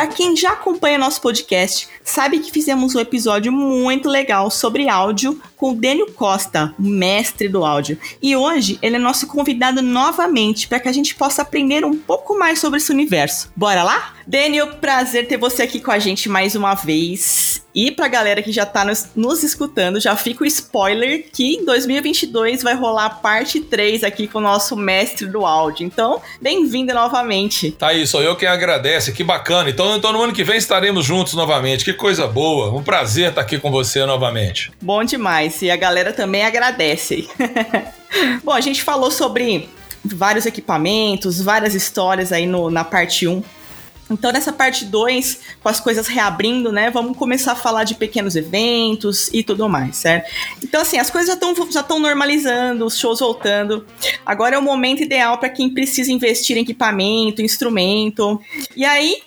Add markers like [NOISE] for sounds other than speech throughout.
para quem já acompanha nosso podcast, sabe que fizemos um episódio muito legal sobre áudio com o Dênio Costa, mestre do áudio. E hoje ele é nosso convidado novamente para que a gente possa aprender um pouco mais sobre esse universo. Bora lá? Dênio, prazer ter você aqui com a gente mais uma vez. E pra galera que já tá nos, nos escutando, já fica o spoiler que em 2022 vai rolar a parte 3 aqui com o nosso mestre do áudio. Então, bem-vindo novamente. Tá aí, sou eu quem agradece, que bacana. Então, então, no ano que vem estaremos juntos novamente, que coisa boa. Um prazer estar aqui com você novamente. Bom demais, e a galera também agradece. [LAUGHS] Bom, a gente falou sobre vários equipamentos, várias histórias aí no, na parte 1 então, nessa parte 2, com as coisas reabrindo, né, vamos começar a falar de pequenos eventos e tudo mais, certo? Então, assim, as coisas já estão já normalizando, os shows voltando. Agora é o momento ideal para quem precisa investir em equipamento, instrumento. E aí,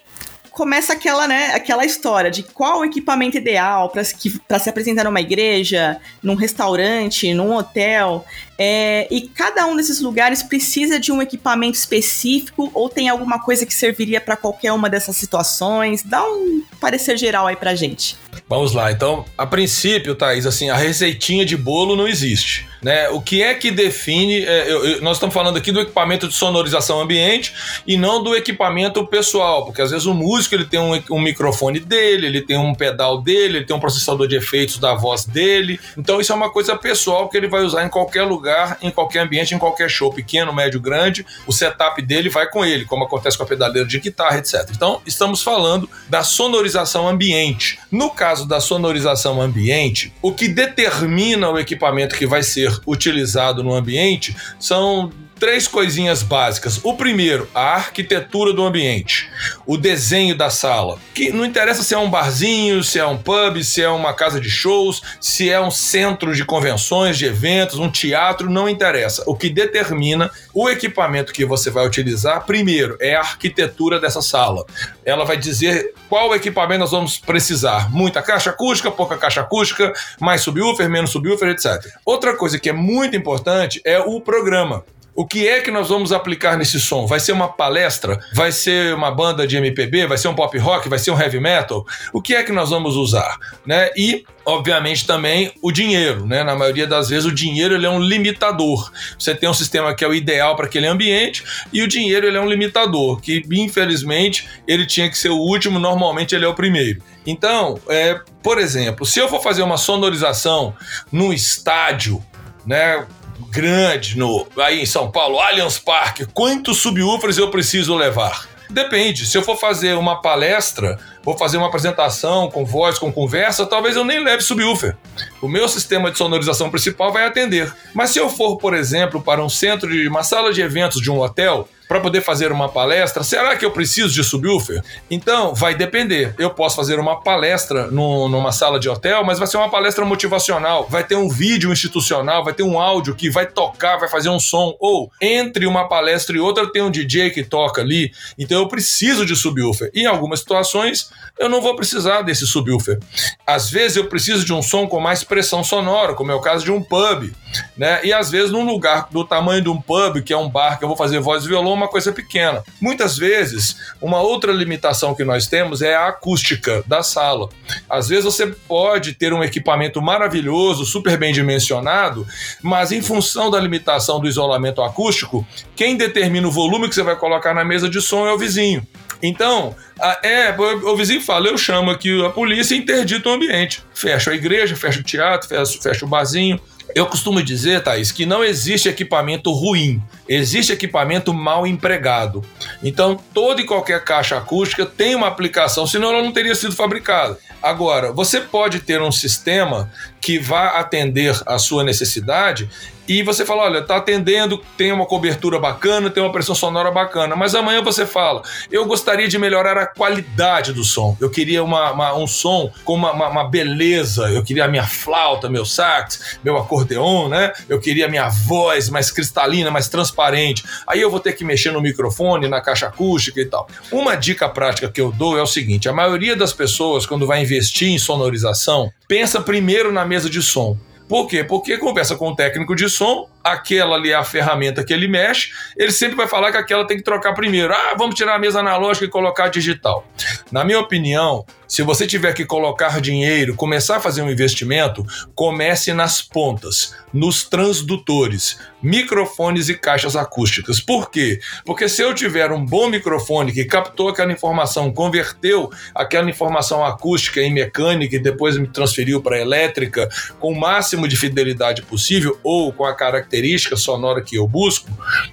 começa aquela, né, aquela história de qual o equipamento ideal para se apresentar numa igreja, num restaurante, num hotel. É, e cada um desses lugares precisa de um equipamento específico ou tem alguma coisa que serviria para qualquer uma dessas situações? Dá um parecer geral aí pra gente. Vamos lá. Então, a princípio, Thaís, assim, a receitinha de bolo não existe. Né? O que é que define. É, eu, eu, nós estamos falando aqui do equipamento de sonorização ambiente e não do equipamento pessoal, porque às vezes o músico ele tem um, um microfone dele, ele tem um pedal dele, ele tem um processador de efeitos da voz dele. Então, isso é uma coisa pessoal que ele vai usar em qualquer lugar, em qualquer ambiente, em qualquer show, pequeno, médio, grande. O setup dele vai com ele, como acontece com a pedaleira de guitarra, etc. Então, estamos falando da sonorização ambiente. No caso da sonorização ambiente, o que determina o equipamento que vai ser utilizado no ambiente são três coisinhas básicas. O primeiro, a arquitetura do ambiente, o desenho da sala. Que não interessa se é um barzinho, se é um pub, se é uma casa de shows, se é um centro de convenções, de eventos, um teatro, não interessa. O que determina o equipamento que você vai utilizar, primeiro, é a arquitetura dessa sala. Ela vai dizer qual equipamento nós vamos precisar. Muita caixa acústica, pouca caixa acústica, mais subwoofer, menos subwoofer, etc. Outra coisa que é muito importante é o programa. O que é que nós vamos aplicar nesse som? Vai ser uma palestra? Vai ser uma banda de MPB? Vai ser um pop rock? Vai ser um heavy metal? O que é que nós vamos usar? Né? E, obviamente, também o dinheiro. Né? Na maioria das vezes, o dinheiro ele é um limitador. Você tem um sistema que é o ideal para aquele ambiente e o dinheiro ele é um limitador, que, infelizmente, ele tinha que ser o último, normalmente ele é o primeiro. Então, é, por exemplo, se eu for fazer uma sonorização num estádio, né, grande no aí em São Paulo, Allianz Parque, quantos subwoofers eu preciso levar? Depende. Se eu for fazer uma palestra, vou fazer uma apresentação com voz, com conversa, talvez eu nem leve subwoofer. O meu sistema de sonorização principal vai atender. Mas se eu for, por exemplo, para um centro de uma sala de eventos de um hotel, para poder fazer uma palestra, será que eu preciso de subwoofer? Então, vai depender. Eu posso fazer uma palestra no, numa sala de hotel, mas vai ser uma palestra motivacional. Vai ter um vídeo institucional, vai ter um áudio que vai tocar, vai fazer um som. Ou entre uma palestra e outra tem um DJ que toca ali. Então eu preciso de subwoofer. Em algumas situações, eu não vou precisar desse subwoofer. Às vezes eu preciso de um som com mais pressão sonora, como é o caso de um pub. Né? E às vezes num lugar do tamanho de um pub, que é um bar que eu vou fazer voz e violão, uma coisa pequena. Muitas vezes, uma outra limitação que nós temos é a acústica da sala. Às vezes você pode ter um equipamento maravilhoso, super bem dimensionado, mas em função da limitação do isolamento acústico, quem determina o volume que você vai colocar na mesa de som é o vizinho. Então, é, o vizinho fala, eu chamo aqui a polícia e interdito o ambiente. Fecha a igreja, fecha o teatro, fecha, fecha o barzinho. Eu costumo dizer, Thaís, que não existe equipamento ruim, existe equipamento mal empregado. Então, toda e qualquer caixa acústica tem uma aplicação, senão ela não teria sido fabricada. Agora, você pode ter um sistema que vá atender a sua necessidade e você fala: olha, tá atendendo, tem uma cobertura bacana, tem uma pressão sonora bacana, mas amanhã você fala: eu gostaria de melhorar a qualidade do som. Eu queria uma, uma, um som com uma, uma, beleza, eu queria a minha flauta, meu sax, meu acordeon, né? Eu queria a minha voz mais cristalina, mais transparente. Aí eu vou ter que mexer no microfone, na caixa acústica e tal. Uma dica prática que eu dou é o seguinte: a maioria das pessoas, quando vai investir em sonorização, pensa primeiro na mesa de som. Por quê? Porque conversa com o técnico de som, aquela ali é a ferramenta que ele mexe, ele sempre vai falar que aquela tem que trocar primeiro. Ah, vamos tirar a mesa analógica e colocar digital. Na minha opinião, se você tiver que colocar dinheiro, começar a fazer um investimento, comece nas pontas, nos transdutores, microfones e caixas acústicas. Por quê? Porque se eu tiver um bom microfone que captou aquela informação, converteu aquela informação acústica em mecânica e depois me transferiu para elétrica com o máximo de fidelidade possível ou com a característica sonora que eu busco,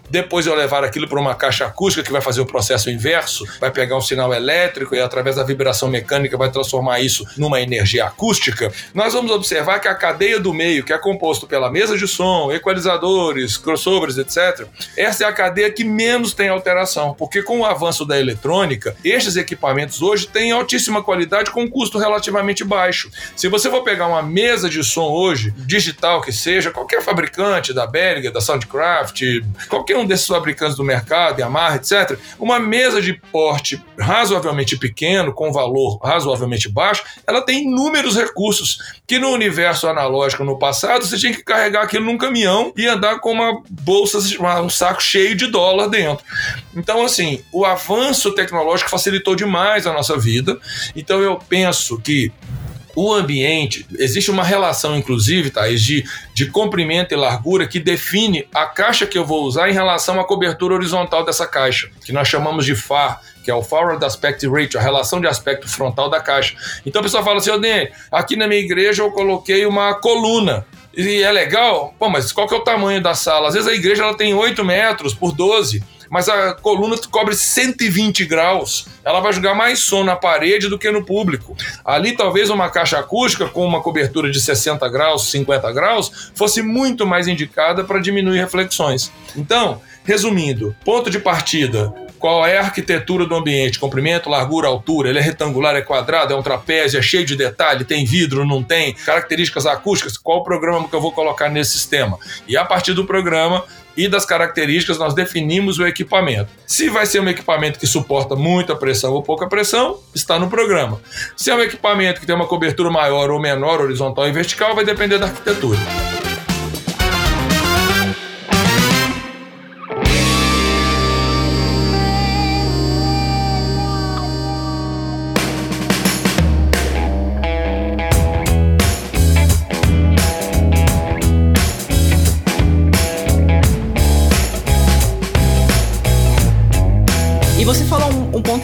depois eu levar aquilo para uma caixa acústica que vai fazer o processo inverso, vai pegar um sinal elétrico e através da vibração mecânica vai transformar isso numa energia acústica, nós vamos observar que a cadeia do meio, que é composto pela mesa de som, equalizadores, crossovers, etc., essa é a cadeia que menos tem alteração, porque com o avanço da eletrônica, estes equipamentos hoje têm altíssima qualidade com um custo relativamente baixo. Se você for pegar uma mesa de som hoje, digital que seja, qualquer fabricante da Behringer, da Soundcraft, qualquer um desses fabricantes do mercado, Yamaha, etc., uma mesa de porte razoavelmente pequeno, com valor razoavelmente baixo, ela tem inúmeros recursos que no universo analógico no passado você tinha que carregar aquilo num caminhão e andar com uma bolsa, um saco cheio de dólar dentro. Então, assim, o avanço tecnológico facilitou demais a nossa vida. Então, eu penso que o ambiente, existe uma relação, inclusive, Thaís, de, de comprimento e largura que define a caixa que eu vou usar em relação à cobertura horizontal dessa caixa, que nós chamamos de FAR, que é o Forward Aspect Ratio, a relação de aspecto frontal da caixa. Então a pessoa fala assim, Odene, aqui na minha igreja eu coloquei uma coluna. E é legal? Pô, mas qual que é o tamanho da sala? Às vezes a igreja ela tem 8 metros por 12 mas a coluna cobre 120 graus. Ela vai jogar mais som na parede do que no público. Ali, talvez uma caixa acústica com uma cobertura de 60 graus, 50 graus, fosse muito mais indicada para diminuir reflexões. Então, resumindo, ponto de partida: qual é a arquitetura do ambiente, comprimento, largura, altura, ele é retangular, é quadrado, é um trapézio, é cheio de detalhe, tem vidro, não tem, características acústicas, qual programa que eu vou colocar nesse sistema. E a partir do programa, e das características nós definimos o equipamento. Se vai ser um equipamento que suporta muita pressão ou pouca pressão, está no programa. Se é um equipamento que tem uma cobertura maior ou menor, horizontal e vertical, vai depender da arquitetura.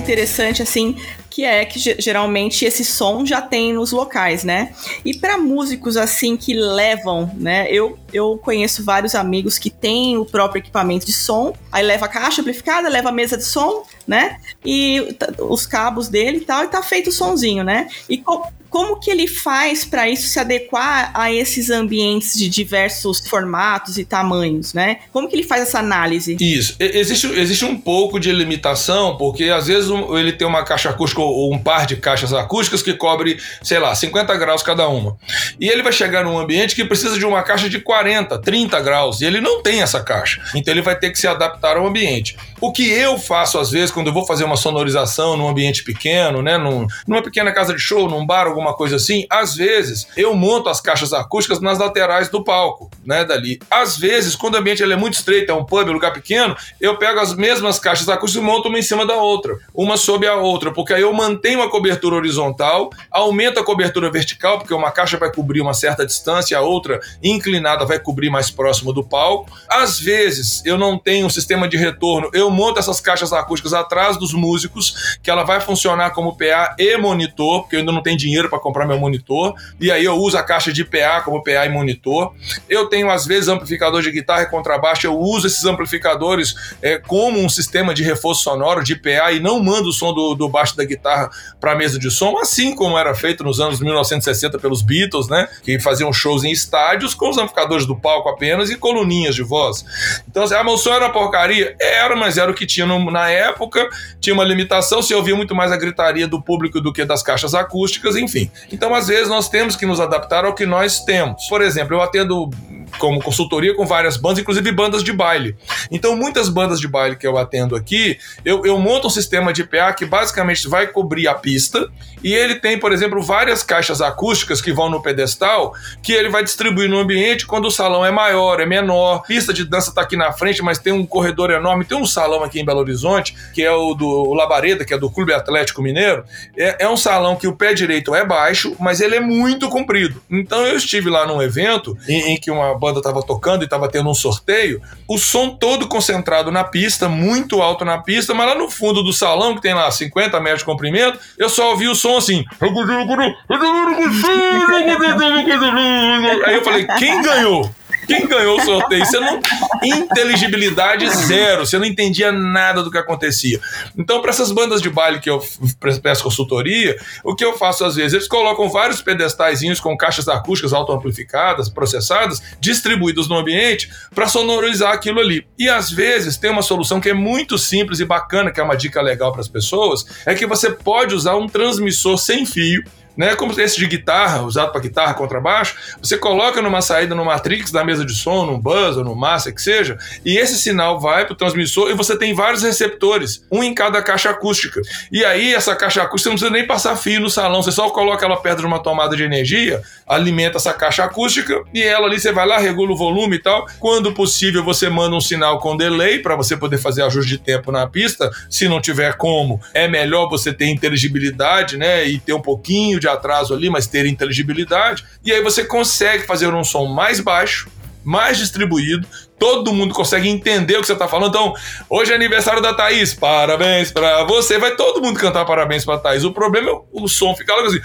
Interessante, assim, que é que geralmente esse som já tem nos locais, né? E para músicos, assim, que levam, né? Eu, eu conheço vários amigos que têm o próprio equipamento de som, aí leva a caixa amplificada, leva a mesa de som, né? E os cabos dele e tal, e tá feito o sonzinho, né? E como que ele faz para isso se adequar a esses ambientes de diversos formatos e tamanhos, né? Como que ele faz essa análise? Isso. Existe, existe um pouco de limitação, porque às vezes ele tem uma caixa acústica ou um par de caixas acústicas que cobre, sei lá, 50 graus cada uma. E ele vai chegar num ambiente que precisa de uma caixa de 40, 30 graus, e ele não tem essa caixa. Então ele vai ter que se adaptar ao ambiente. O que eu faço às vezes quando eu vou fazer uma sonorização num ambiente pequeno, né, num, numa pequena casa de show, num bar, alguma coisa assim, às vezes eu monto as caixas acústicas nas laterais do palco, né, dali. Às vezes, quando o ambiente é muito estreito, é um pub, um lugar pequeno, eu pego as mesmas caixas acústicas e monto uma em cima da outra, uma sob a outra, porque aí eu mantenho a cobertura horizontal, aumento a cobertura vertical, porque uma caixa vai cobrir uma certa distância, a outra inclinada vai cobrir mais próximo do palco. Às vezes, eu não tenho um sistema de retorno, eu monto essas caixas acústicas atrás dos músicos, que ela vai funcionar como PA e monitor, porque eu ainda não tenho dinheiro para comprar meu monitor, e aí eu uso a caixa de PA como PA e monitor. Eu tenho, às vezes, amplificador de guitarra e contrabaixo, eu uso esses amplificadores é, como um sistema de reforço sonoro de PA e não mando o som do, do baixo da guitarra para a mesa de som, assim como era feito nos anos 1960 pelos Beatles, né? Que faziam shows em estádios com os amplificadores do palco apenas e coluninhas de voz. Então, assim, ah, som era porcaria? Era, mas era o que tinha no, na época, tinha uma limitação, se ouvia muito mais a gritaria do público do que das caixas acústicas, enfim. Então, às vezes, nós temos que nos adaptar ao que nós temos. Por exemplo, eu atendo como consultoria com várias bandas, inclusive bandas de baile. Então, muitas bandas de baile que eu atendo aqui, eu, eu monto um sistema de PA que basicamente vai cobrir a pista e ele tem, por exemplo, várias caixas acústicas que vão no pedestal que ele vai distribuir no ambiente quando o salão é maior, é menor. Pista de dança está aqui na frente, mas tem um corredor enorme. Tem um salão aqui em Belo Horizonte, que é o do Labareda, que é do Clube Atlético Mineiro. É, é um salão que o pé direito é baixo, mas ele é muito comprido. Então, eu estive lá num evento em, em que uma banda estava tocando e estava tendo um sorteio, o som todo concentrado na pista, muito alto na pista, mas lá no fundo do salão, que tem lá 50 metros de comprimento, eu só ouvi o som assim. Aí eu falei, quem ganhou? Quem ganhou o sorteio? Você não. Inteligibilidade zero. Você não entendia nada do que acontecia. Então, para essas bandas de baile que eu peço consultoria, o que eu faço às vezes? Eles colocam vários pedestaizinhos com caixas acústicas autoamplificadas, processadas, distribuídos no ambiente, para sonorizar aquilo ali. E às vezes tem uma solução que é muito simples e bacana, que é uma dica legal para as pessoas, é que você pode usar um transmissor sem fio né? Como esse de guitarra, usado para guitarra, contrabaixo, você coloca numa saída no Matrix da mesa de som, num buzz ou no massa que seja, e esse sinal vai para o transmissor e você tem vários receptores, um em cada caixa acústica. E aí essa caixa acústica não precisa nem passar fio no salão, você só coloca ela perto de uma tomada de energia, alimenta essa caixa acústica e ela ali você vai lá, regula o volume e tal. Quando possível, você manda um sinal com delay para você poder fazer ajuste de tempo na pista. Se não tiver como, é melhor você ter inteligibilidade, né, e ter um pouquinho de de atraso ali, mas ter inteligibilidade. E aí você consegue fazer um som mais baixo, mais distribuído, todo mundo consegue entender o que você está falando. Então, hoje é aniversário da Thaís, parabéns para você. Vai todo mundo cantar parabéns para Thaís. O problema é o som ficar logo assim.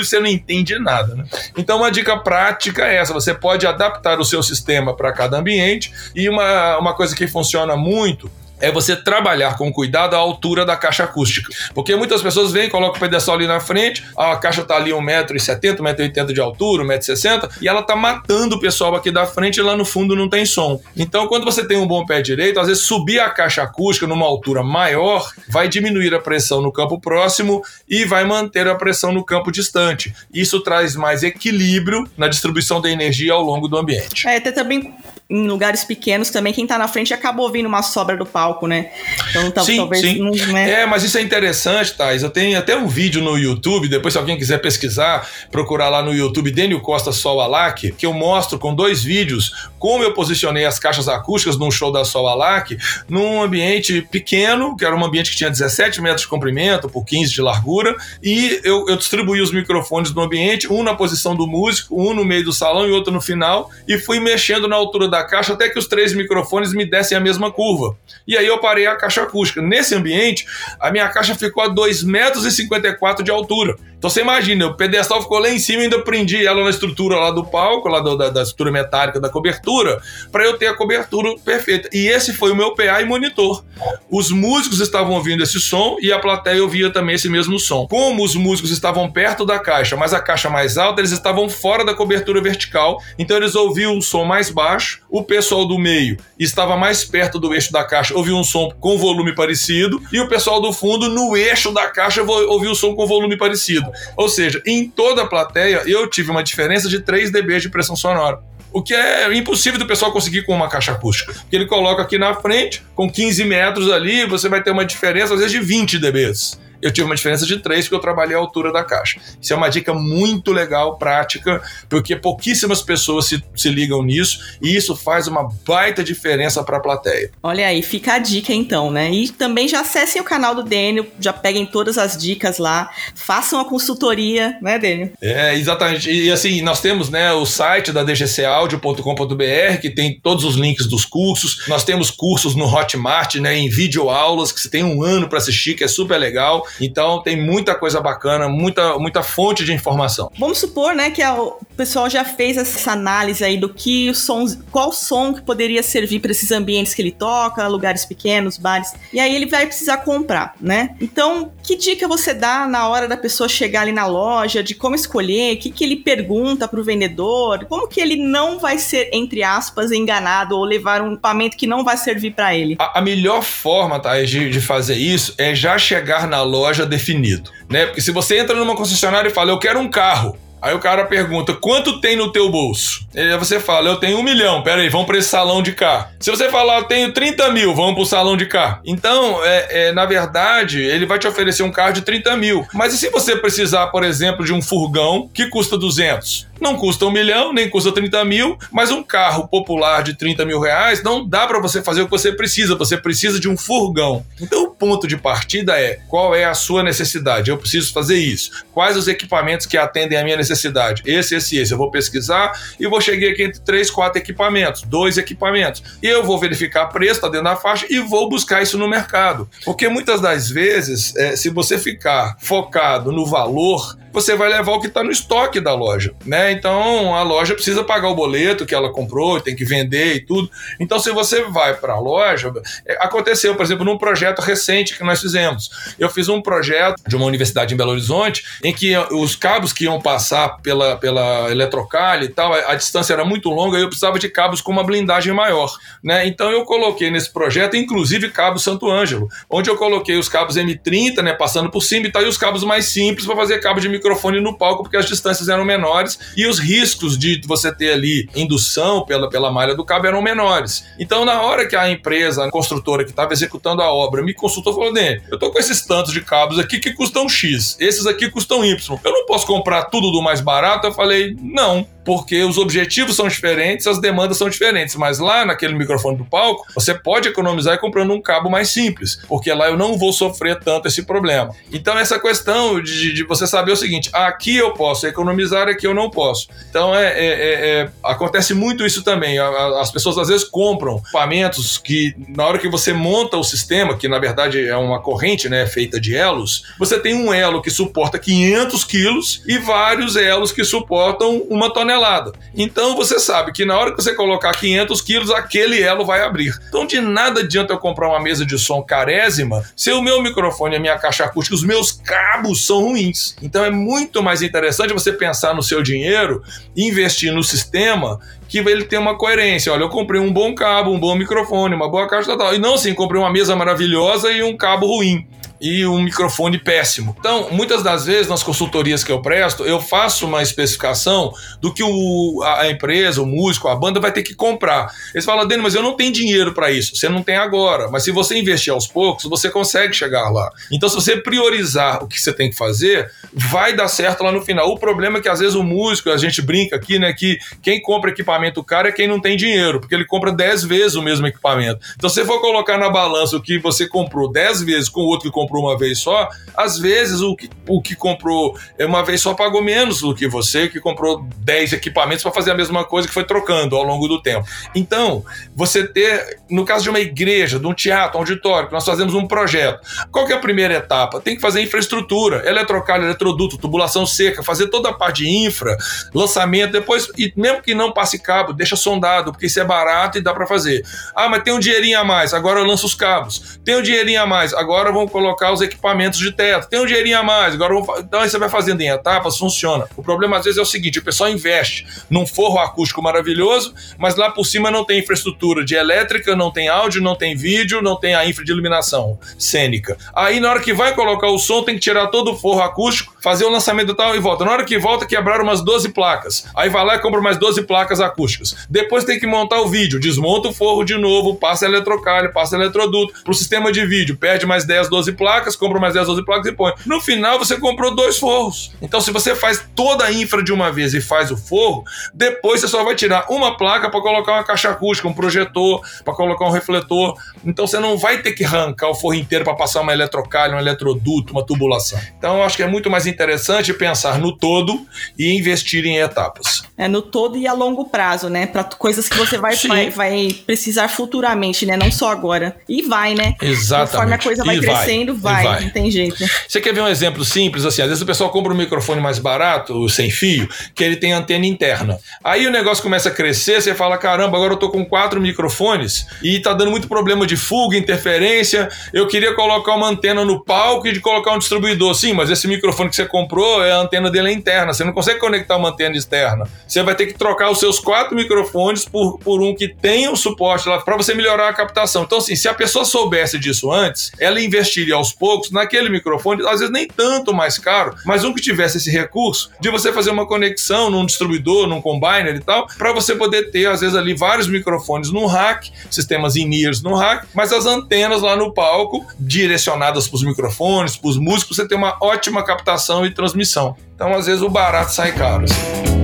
Você não entende nada, né? Então, uma dica prática é essa: você pode adaptar o seu sistema para cada ambiente. E uma, uma coisa que funciona muito é você trabalhar com cuidado a altura da caixa acústica. Porque muitas pessoas vêm, colocam o pedestal ali na frente, a caixa tá ali 1,70m, 1,80m de altura, 1,60m, e ela tá matando o pessoal aqui da frente e lá no fundo não tem som. Então, quando você tem um bom pé direito, às vezes subir a caixa acústica numa altura maior vai diminuir a pressão no campo próximo e vai manter a pressão no campo distante. Isso traz mais equilíbrio na distribuição da energia ao longo do ambiente. É, até também em lugares pequenos também, quem tá na frente acaba ouvindo uma sobra do palco, né? Então tá, sim, talvez sim. Não, né? É, mas isso é interessante, Thais. Eu tenho até um vídeo no YouTube, depois se alguém quiser pesquisar, procurar lá no YouTube Dênio Costa Sol Alac, que eu mostro com dois vídeos como eu posicionei as caixas acústicas num show da Sol Alac, num ambiente pequeno, que era um ambiente que tinha 17 metros de comprimento por 15 de largura, e eu, eu distribuí os microfones no ambiente, um na posição do músico, um no meio do salão e outro no final, e fui mexendo na altura da caixa até que os três microfones me dessem a mesma curva. E aí eu parei a caixa acústica. Nesse ambiente, a minha caixa ficou a 2,54 metros de altura. Então você imagina, o pedestal ficou lá em cima e ainda prendi ela na estrutura lá do palco, lá do, da, da, estrutura metálica da cobertura, para eu ter a cobertura perfeita. E esse foi o meu PA e monitor. Os músicos estavam ouvindo esse som e a plateia ouvia também esse mesmo som. Como os músicos estavam perto da caixa, mas a caixa mais alta, eles estavam fora da cobertura vertical, então eles ouviam um som mais baixo. O pessoal do meio estava mais perto do eixo da caixa, ouvia um som com volume parecido, e o pessoal do fundo, no eixo da caixa, ouvia um som com volume parecido. Ou seja, em toda a plateia eu tive uma diferença de 3 dB de pressão sonora. O que é impossível do pessoal conseguir com uma caixa acústica. Porque ele coloca aqui na frente, com 15 metros ali, você vai ter uma diferença às vezes de 20 dBs eu tive uma diferença de 3 porque eu trabalhei a altura da caixa. Isso é uma dica muito legal, prática, porque pouquíssimas pessoas se, se ligam nisso e isso faz uma baita diferença para a plateia. Olha aí, fica a dica então, né? E também já acessem o canal do Dênio, já peguem todas as dicas lá, façam a consultoria, né, Dênio? É, exatamente. E assim, nós temos né, o site da dgcaudio.com.br que tem todos os links dos cursos. Nós temos cursos no Hotmart, né, em videoaulas, que você tem um ano para assistir, que é super legal. Então tem muita coisa bacana, muita, muita fonte de informação. Vamos supor, né, que o pessoal já fez essa análise aí do que o som, qual som que poderia servir para esses ambientes que ele toca, lugares pequenos, bares. E aí ele vai precisar comprar, né? Então, que dica você dá na hora da pessoa chegar ali na loja, de como escolher, o que, que ele pergunta para o vendedor, como que ele não vai ser, entre aspas, enganado ou levar um equipamento que não vai servir para ele? A, a, melhor forma, tá, de, de fazer isso é já chegar na loja definido, né? Porque se você entra numa concessionária e fala, eu quero um carro, Aí o cara pergunta: quanto tem no teu bolso? Aí você fala: eu tenho um milhão. Pera aí, vamos para esse salão de cá. Se você falar: eu tenho 30 mil, vamos para o salão de cá. Então, é, é, na verdade, ele vai te oferecer um carro de 30 mil. Mas e se você precisar, por exemplo, de um furgão que custa 200? Não custa um milhão, nem custa 30 mil, mas um carro popular de 30 mil reais não dá para você fazer o que você precisa. Você precisa de um furgão. Então, o ponto de partida é qual é a sua necessidade? Eu preciso fazer isso. Quais os equipamentos que atendem à minha necessidade? Esse, esse, esse. Eu vou pesquisar e vou chegar aqui entre três, quatro equipamentos, dois equipamentos. E eu vou verificar preço, tá dentro da faixa e vou buscar isso no mercado. Porque muitas das vezes, é, se você ficar focado no valor, você vai levar o que está no estoque da loja, né? Então a loja precisa pagar o boleto que ela comprou, tem que vender e tudo. Então se você vai para a loja, é, aconteceu, por exemplo, num projeto recente que nós fizemos. Eu fiz um projeto de uma universidade em Belo Horizonte em que os cabos que iam passar pela, pela eletrocalha e tal, a, a distância era muito longa e eu precisava de cabos com uma blindagem maior, né? Então eu coloquei nesse projeto, inclusive cabos Santo Ângelo, onde eu coloquei os cabos M30, né, passando por cima e tal, e os cabos mais simples para fazer cabo de microfone no palco, porque as distâncias eram menores e os riscos de você ter ali indução pela, pela malha do cabo eram menores. Então, na hora que a empresa, a construtora que estava executando a obra, me consultou, falou: Dê, eu tô com esses tantos de cabos aqui que custam X, esses aqui custam Y. Eu não posso comprar tudo do mais barato? Eu falei: não porque os objetivos são diferentes, as demandas são diferentes. Mas lá naquele microfone do palco, você pode economizar comprando um cabo mais simples, porque lá eu não vou sofrer tanto esse problema. Então, essa questão de, de você saber o seguinte: aqui eu posso economizar, aqui eu não posso. Então, é, é, é, é acontece muito isso também. As pessoas às vezes compram equipamentos que, na hora que você monta o sistema, que na verdade é uma corrente né, feita de elos, você tem um elo que suporta 500 quilos e vários elos que suportam uma tonelada tonelada. Então você sabe que na hora que você colocar 500 quilos, aquele elo vai abrir. Então de nada adianta eu comprar uma mesa de som carésima se o meu microfone, a minha caixa acústica, os meus cabos são ruins. Então é muito mais interessante você pensar no seu dinheiro investir no sistema que ele tem uma coerência. Olha, eu comprei um bom cabo, um bom microfone, uma boa caixa tal. E não assim, comprei uma mesa maravilhosa e um cabo ruim e um microfone péssimo. Então, muitas das vezes nas consultorias que eu presto, eu faço uma especificação do que o, a empresa, o músico, a banda vai ter que comprar. Eles falam, Dani, mas eu não tenho dinheiro para isso. Você não tem agora, mas se você investir aos poucos, você consegue chegar lá. Então, se você priorizar o que você tem que fazer, vai dar certo lá no final. O problema é que às vezes o músico, a gente brinca aqui, né, que quem compra equipamento caro é quem não tem dinheiro, porque ele compra 10 vezes o mesmo equipamento. Então, se você for colocar na balança o que você comprou 10 vezes com o outro que comprou comprou uma vez só, às vezes o que, o que comprou uma vez só pagou menos do que você que comprou 10 equipamentos para fazer a mesma coisa que foi trocando ao longo do tempo. Então, você ter, no caso de uma igreja, de um teatro, um auditório, que nós fazemos um projeto, qual que é a primeira etapa? Tem que fazer infraestrutura, eletrocalho, eletroduto, tubulação seca, fazer toda a parte de infra, lançamento, depois, e mesmo que não passe cabo, deixa sondado, porque isso é barato e dá para fazer. Ah, mas tem um dinheirinho a mais, agora eu lanço os cabos. Tem um dinheirinho a mais, agora vamos colocar colocar os equipamentos de teto. Tem um dinheirinho a mais, agora então aí você vai fazendo em etapas, funciona. O problema às vezes é o seguinte: o pessoal investe num forro acústico maravilhoso, mas lá por cima não tem infraestrutura de elétrica, não tem áudio, não tem vídeo, não tem a infra de iluminação cênica. Aí na hora que vai colocar o som, tem que tirar todo o forro acústico, fazer o lançamento tal e volta. Na hora que volta, quebraram umas 12 placas. Aí vai lá e compra mais 12 placas acústicas. Depois tem que montar o vídeo, desmonta o forro de novo, passa eletrocalho, passa eletroduto. Pro sistema de vídeo, perde mais 10, 12 placas compra mais 10, 12 placas e põe. No final, você comprou dois forros. Então, se você faz toda a infra de uma vez e faz o forro, depois você só vai tirar uma placa para colocar uma caixa acústica, um projetor, para colocar um refletor. Então, você não vai ter que arrancar o forro inteiro para passar uma eletrocalha, um eletroduto, uma tubulação. Então, eu acho que é muito mais interessante pensar no todo e investir em etapas. É no todo e a longo prazo, né? Para coisas que você vai, vai, vai, precisar futuramente, né? Não só agora. E vai, né? Exatamente. Conforme a coisa vai e crescendo, vai, vai, Não tem jeito. Você quer ver um exemplo simples assim? Às vezes o pessoal compra um microfone mais barato, sem fio, que ele tem antena interna. Aí o negócio começa a crescer, você fala: caramba, agora eu tô com quatro microfones e tá dando muito problema de fuga, interferência. Eu queria colocar uma antena no palco e de colocar um distribuidor. Sim, mas esse microfone que você comprou, é a antena dele é interna. Você não consegue conectar uma antena externa. Você vai ter que trocar os seus quatro microfones por, por um que tenha o um suporte lá para você melhorar a captação. Então, assim, se a pessoa soubesse disso antes, ela investiria aos poucos naquele microfone, às vezes nem tanto mais caro, mas um que tivesse esse recurso de você fazer uma conexão num distribuidor, num combiner e tal, para você poder ter, às vezes, ali vários microfones no rack, sistemas in-ears no rack, mas as antenas lá no palco, direcionadas para os microfones, para os músicos, você tem uma ótima captação e transmissão. Então, às vezes, o barato sai caro. Assim.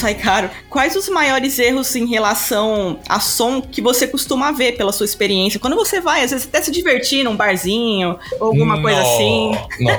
Sai caro. Quais os maiores erros em relação a som que você costuma ver pela sua experiência? Quando você vai, às vezes até se divertir num barzinho, ou alguma não, coisa assim. Não.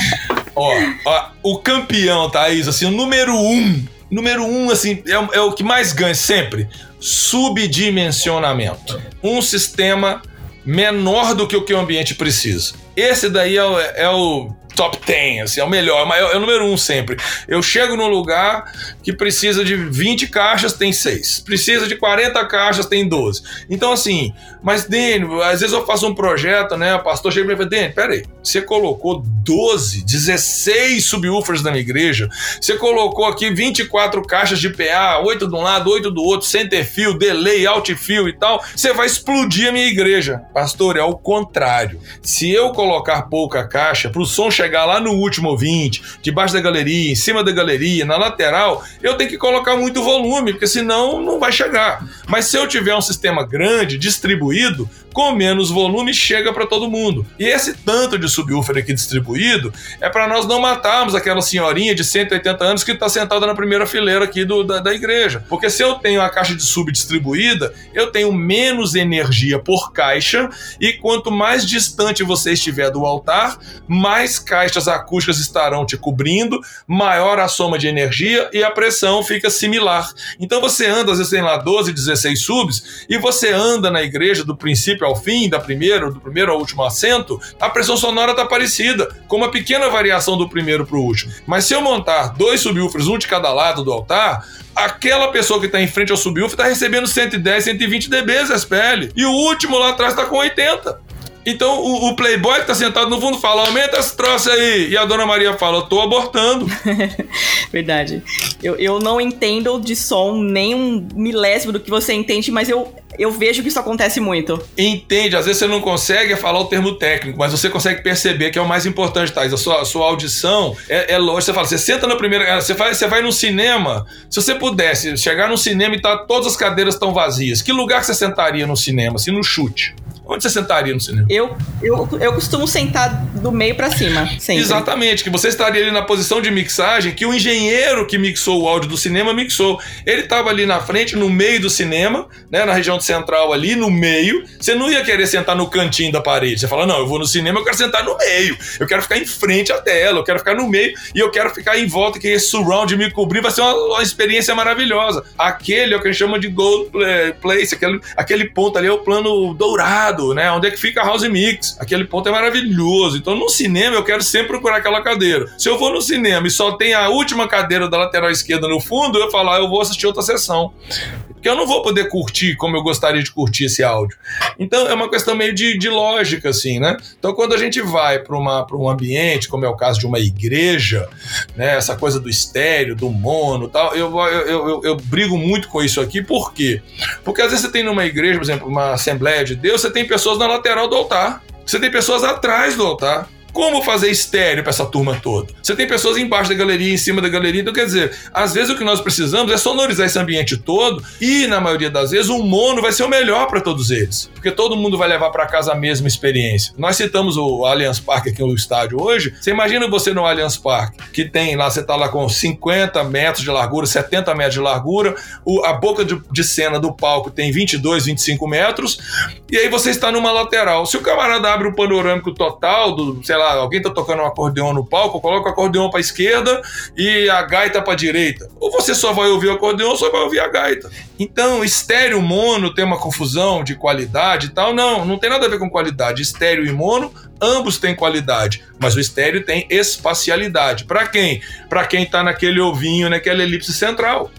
[LAUGHS] ó, ó, o campeão, Thaís, assim, o número um. Número um, assim, é, é o que mais ganha sempre. Subdimensionamento. Um sistema menor do que o que o ambiente precisa. Esse daí é o, é o top 10, assim, é o melhor, é, é o número um sempre. Eu chego num lugar que precisa de 20 caixas, tem 6. Precisa de 40 caixas, tem 12. Então, assim, mas, Dênio, às vezes eu faço um projeto, né? O pastor chega e fala, Dênio, peraí, você colocou 12, 16 subwoofers na minha igreja, você colocou aqui 24 caixas de PA, 8 de um lado, 8 do outro, center fio, delay, fio e tal, você vai explodir a minha igreja. Pastor, é o contrário. Se eu colocar pouca caixa, para o som chegar chegar lá no último ouvinte, debaixo da galeria, em cima da galeria, na lateral, eu tenho que colocar muito volume, porque senão não vai chegar. Mas se eu tiver um sistema grande, distribuído, com menos volume chega para todo mundo. E esse tanto de subwoofer aqui distribuído é para nós não matarmos aquela senhorinha de 180 anos que está sentada na primeira fileira aqui do, da, da igreja. Porque se eu tenho a caixa de sub distribuída, eu tenho menos energia por caixa e quanto mais distante você estiver do altar, mais caixas acústicas estarão te cobrindo, maior a soma de energia e a pressão fica similar. Então você anda, às vezes tem lá 12, 16 subs, e você anda na igreja do princípio ao fim, da primeira, do primeiro ao último assento, a pressão sonora está parecida, com uma pequena variação do primeiro para o último. Mas se eu montar dois subwoofers, um de cada lado do altar, aquela pessoa que está em frente ao subwoofer está recebendo 110, 120 dB SPL, e o último lá atrás está com 80. Então o, o, playboy que tá sentado no fundo fala: aumenta esse troço aí. E a dona Maria fala: eu tô abortando. [LAUGHS] Verdade. Eu, eu não entendo de som nem um milésimo do que você entende, mas eu, eu vejo que isso acontece muito. Entende, às vezes você não consegue falar o termo técnico, mas você consegue perceber que é o mais importante, Thais. A sua, a sua audição é, é lógico. Você fala, você senta na primeira. Você vai, você vai no cinema. Se você pudesse chegar no cinema e tá, todas as cadeiras estão vazias, que lugar que você sentaria no cinema? Assim, no chute? Onde você sentaria no cinema? Eu, eu, eu costumo sentar do meio para cima, sempre. Exatamente, que você estaria ali na posição de mixagem que o engenheiro que mixou o áudio do cinema mixou. Ele estava ali na frente, no meio do cinema, né, na região central ali, no meio. Você não ia querer sentar no cantinho da parede. Você fala, não, eu vou no cinema, eu quero sentar no meio. Eu quero ficar em frente à tela, eu quero ficar no meio e eu quero ficar em volta, que esse surround me cobrir vai ser uma, uma experiência maravilhosa. Aquele é o que a gente chama de gold place, aquele, aquele ponto ali é o plano dourado né? Onde é que fica a House Mix? Aquele ponto é maravilhoso. Então, no cinema, eu quero sempre procurar aquela cadeira. Se eu vou no cinema e só tem a última cadeira da lateral esquerda no fundo, eu falo, ah, eu vou assistir outra sessão. Porque eu não vou poder curtir como eu gostaria de curtir esse áudio. Então, é uma questão meio de, de lógica, assim, né? Então, quando a gente vai para um ambiente, como é o caso de uma igreja, né? Essa coisa do estéreo, do mono tal, eu, eu, eu, eu, eu brigo muito com isso aqui. Por quê? Porque às vezes você tem numa igreja, por exemplo, uma Assembleia de Deus, você tem pessoas na lateral do altar. Você tem pessoas atrás do altar. Como fazer estéreo para essa turma toda? Você tem pessoas embaixo da galeria, em cima da galeria, então quer dizer, às vezes o que nós precisamos é sonorizar esse ambiente todo e, na maioria das vezes, o mono vai ser o melhor para todos eles, porque todo mundo vai levar para casa a mesma experiência. Nós citamos o Allianz Parque aqui no estádio hoje. Você imagina você no Allianz Parque, que tem lá, você tá lá com 50 metros de largura, 70 metros de largura, o, a boca de, de cena do palco tem 22, 25 metros, e aí você está numa lateral. Se o camarada abre o panorâmico total, do, sei lá, alguém tá tocando um acordeão no palco, coloca o acordeão para esquerda e a gaita para direita. Ou você só vai ouvir o acordeão só vai ouvir a gaita. Então, estéreo mono tem uma confusão de qualidade e tal. Não, não tem nada a ver com qualidade. Estéreo e mono, ambos têm qualidade, mas o estéreo tem espacialidade. Para quem? Para quem está naquele ovinho, naquela elipse central.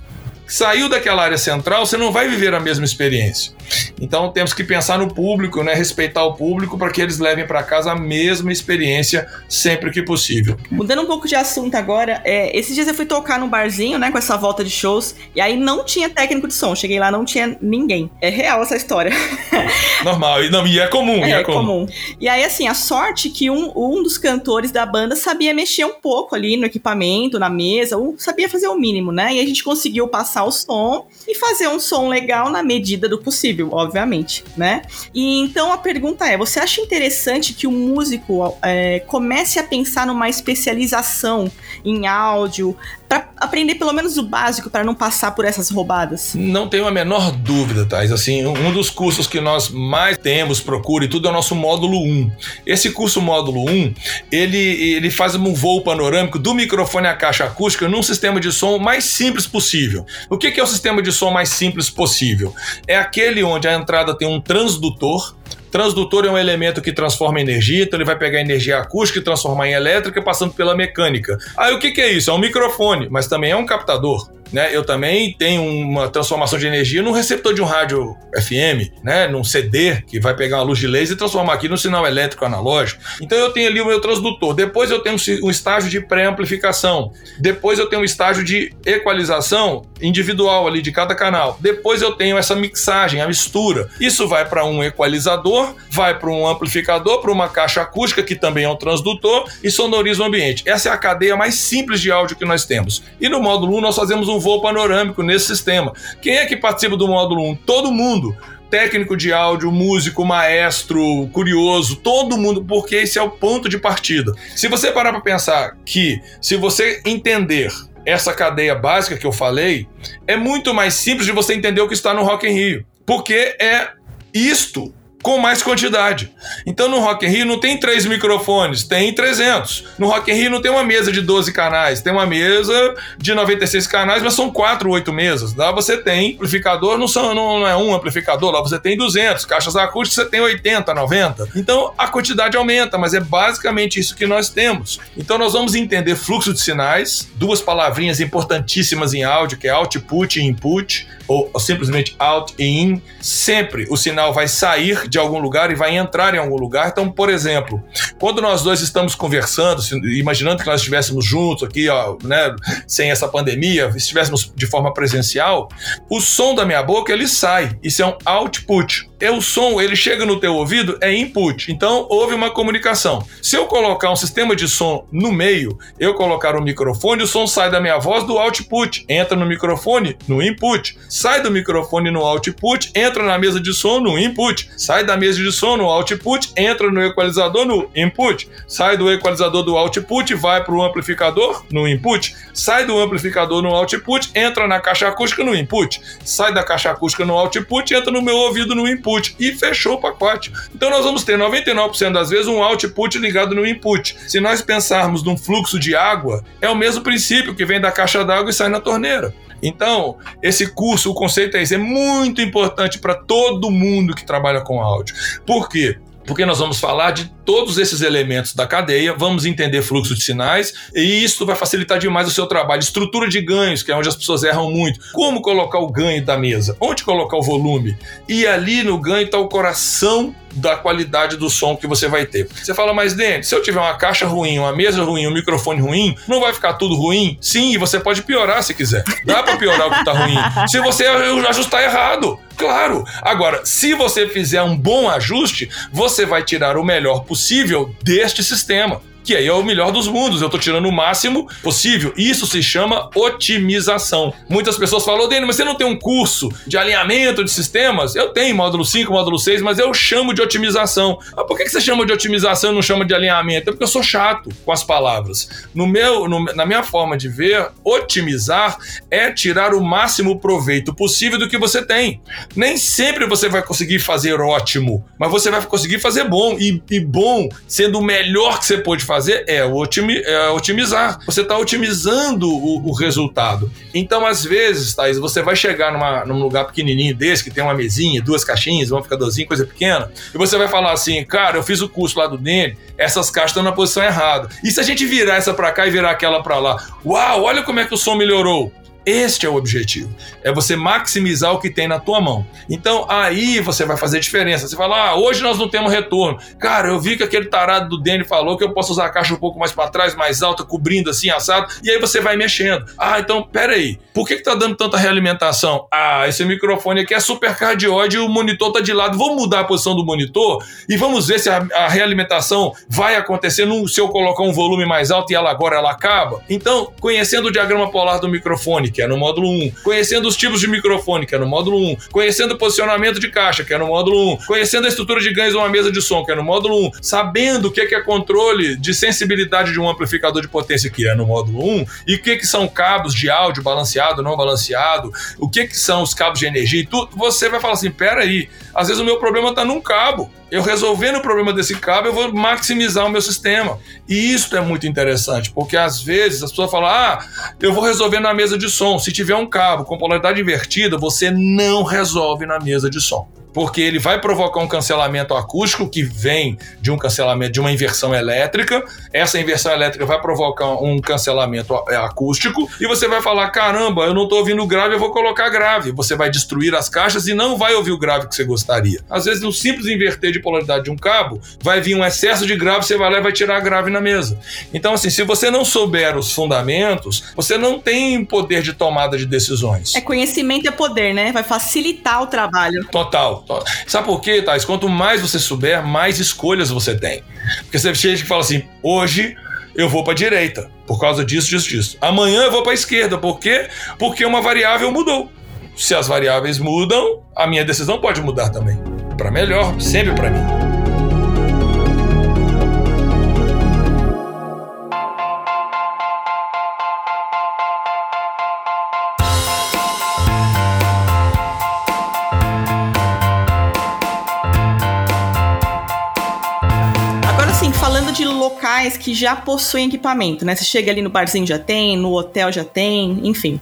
Saiu daquela área central, você não vai viver a mesma experiência. Então temos que pensar no público, né? respeitar o público para que eles levem para casa a mesma experiência sempre que possível. Mudando um pouco de assunto agora, é, esses dias eu fui tocar num barzinho, né, com essa volta de shows, e aí não tinha técnico de som. Cheguei lá, não tinha ninguém. É real essa história. [LAUGHS] Normal, e, não, e é comum, é, e é, é comum. comum. E aí, assim, a sorte que um, um dos cantores da banda sabia mexer um pouco ali no equipamento, na mesa, ou sabia fazer o mínimo, né? E a gente conseguiu passar o som e fazer um som legal na medida do possível possível, obviamente, né? E então a pergunta é: você acha interessante que o músico é, comece a pensar numa especialização em áudio, para aprender pelo menos o básico para não passar por essas roubadas? Não tenho a menor dúvida, Thais. Assim, um dos cursos que nós mais temos, procura e tudo é o nosso módulo 1. Esse curso módulo 1, ele, ele faz um voo panorâmico do microfone à caixa acústica num sistema de som mais simples possível. O que, que é o sistema de som mais simples possível? É aquele onde a entrada tem um transdutor, Transdutor é um elemento que transforma energia, então ele vai pegar energia acústica e transformar em elétrica passando pela mecânica. Aí o que, que é isso? É um microfone, mas também é um captador né? Eu também tenho uma transformação de energia num receptor de um rádio FM, né? Num CD que vai pegar uma luz de laser e transformar aqui no sinal elétrico analógico. Então eu tenho ali o meu transdutor. Depois eu tenho um estágio de pré-amplificação. Depois eu tenho um estágio de equalização individual ali de cada canal. Depois eu tenho essa mixagem, a mistura. Isso vai para um equalizador, vai para um amplificador, para uma caixa acústica que também é um transdutor e sonoriza o ambiente. Essa é a cadeia mais simples de áudio que nós temos. E no módulo 1 nós fazemos um voo panorâmico nesse sistema. Quem é que participa do módulo 1? Todo mundo técnico de áudio, músico, maestro, curioso, todo mundo, porque esse é o ponto de partida. Se você parar para pensar que, se você entender essa cadeia básica que eu falei, é muito mais simples de você entender o que está no Rock in Rio, porque é isto com mais quantidade. Então no Rock in Rio não tem três microfones, tem 300. No Rock in Rio não tem uma mesa de 12 canais, tem uma mesa de 96 canais, mas são quatro, oito mesas. Lá você tem amplificador, não, são, não é um amplificador, lá você tem 200. Caixas acústicas você tem 80, 90. Então a quantidade aumenta, mas é basicamente isso que nós temos. Então nós vamos entender fluxo de sinais, duas palavrinhas importantíssimas em áudio, que é output e input, ou, simplesmente out e in. Sempre o sinal vai sair de algum lugar e vai entrar em algum lugar. Então, por exemplo, quando nós dois estamos conversando, imaginando que nós estivéssemos juntos aqui, ó, né, sem essa pandemia, estivéssemos de forma presencial, o som da minha boca ele sai. Isso é um output. É o som, ele chega no teu ouvido, é input. Então, houve uma comunicação. Se eu colocar um sistema de som no meio, eu colocar um microfone, o som sai da minha voz do output, entra no microfone, no input, sai do microfone no output, entra na mesa de som no input, sai da mesa de som no output, entra no equalizador no input, sai do equalizador do output, vai para o amplificador no input, sai do amplificador no output, entra na caixa acústica no input, sai da caixa acústica no output, entra no meu ouvido no input e fechou o pacote. Então nós vamos ter 99% das vezes um output ligado no input. Se nós pensarmos num fluxo de água, é o mesmo princípio que vem da caixa d'água e sai na torneira. Então, esse curso, o conceito é esse, é muito importante para todo mundo que trabalha com áudio. Por quê? Porque nós vamos falar de todos esses elementos da cadeia, vamos entender fluxo de sinais e isso vai facilitar demais o seu trabalho. Estrutura de ganhos, que é onde as pessoas erram muito. Como colocar o ganho da mesa? Onde colocar o volume? E ali no ganho está o coração da qualidade do som que você vai ter. Você fala, mas dentro, se eu tiver uma caixa ruim, uma mesa ruim, um microfone ruim, não vai ficar tudo ruim? Sim, e você pode piorar se quiser. Dá para piorar o que tá ruim. Se você ajustar errado, Claro. Agora, se você fizer um bom ajuste, você vai tirar o melhor possível deste sistema que aí é o melhor dos mundos. Eu estou tirando o máximo possível. Isso se chama otimização. Muitas pessoas falam, Dani, mas você não tem um curso de alinhamento de sistemas? Eu tenho módulo 5, módulo 6, mas eu chamo de otimização. Ah, por que você chama de otimização e não chama de alinhamento? É porque eu sou chato com as palavras. No meu, no, na minha forma de ver, otimizar é tirar o máximo proveito possível do que você tem. Nem sempre você vai conseguir fazer ótimo, mas você vai conseguir fazer bom. E, e bom sendo o melhor que você pode fazer é, otimi, é otimizar. Você está otimizando o, o, resultado. Então, às vezes, Thaís, você vai chegar numa, num lugar pequenininho desse, que tem uma mesinha, duas caixinhas, um amplificadorzinho, coisa pequena, e você vai falar assim, cara, eu fiz o curso lá do Dene, essas caixas estão na posição errada. E se a gente virar essa para cá e virar aquela para lá? Uau, olha como é que o som melhorou. Este é o objetivo. É você maximizar o que tem na tua mão. Então aí você vai fazer diferença. Você fala, ah, hoje nós não temos retorno. Cara, eu vi que aquele tarado do Danny falou que eu posso usar a caixa um pouco mais para trás, mais alta, cobrindo assim, assado. E aí você vai mexendo. Ah, então, pera aí. Por que, que tá dando tanta realimentação? Ah, esse microfone aqui é super cardioide e o monitor tá de lado. Vamos mudar a posição do monitor e vamos ver se a, a realimentação vai acontecer no, se eu colocar um volume mais alto e ela agora ela acaba. Então, conhecendo o diagrama polar do microfone, que é no módulo 1, conhecendo os tipos de microfone, que é no módulo 1, conhecendo o posicionamento de caixa, que é no módulo 1, conhecendo a estrutura de ganhos de uma mesa de som, que é no módulo 1, sabendo o que é controle de sensibilidade de um amplificador de potência, que é no módulo 1, e o que, que são cabos de áudio balanceado, não balanceado, o que, que são os cabos de energia e tudo, você vai falar assim: peraí, às vezes o meu problema está num cabo. Eu resolvendo o problema desse cabo, eu vou maximizar o meu sistema. E isso é muito interessante, porque às vezes as pessoas falam: ah, eu vou resolver na mesa de som. Se tiver um cabo com polaridade invertida, você não resolve na mesa de som porque ele vai provocar um cancelamento acústico que vem de um cancelamento de uma inversão elétrica. Essa inversão elétrica vai provocar um cancelamento é, acústico e você vai falar: caramba, eu não estou ouvindo grave, eu vou colocar grave. Você vai destruir as caixas e não vai ouvir o grave que você gostaria. Às vezes, no simples inverter de polaridade de um cabo, vai vir um excesso de grave, você vai lá e vai tirar a grave na mesa. Então, assim, se você não souber os fundamentos, você não tem poder de tomada de decisões. É conhecimento é poder, né? Vai facilitar o trabalho. Total. Sabe por quê, Thais? Quanto mais você souber, mais escolhas você tem. Porque você chega e fala assim: hoje eu vou para direita, por causa disso, disso, disso. Amanhã eu vou para esquerda, por quê? Porque uma variável mudou. Se as variáveis mudam, a minha decisão pode mudar também. Para melhor, sempre para mim. De locais que já possuem equipamento, né? Você chega ali no barzinho já tem, no hotel já tem, enfim.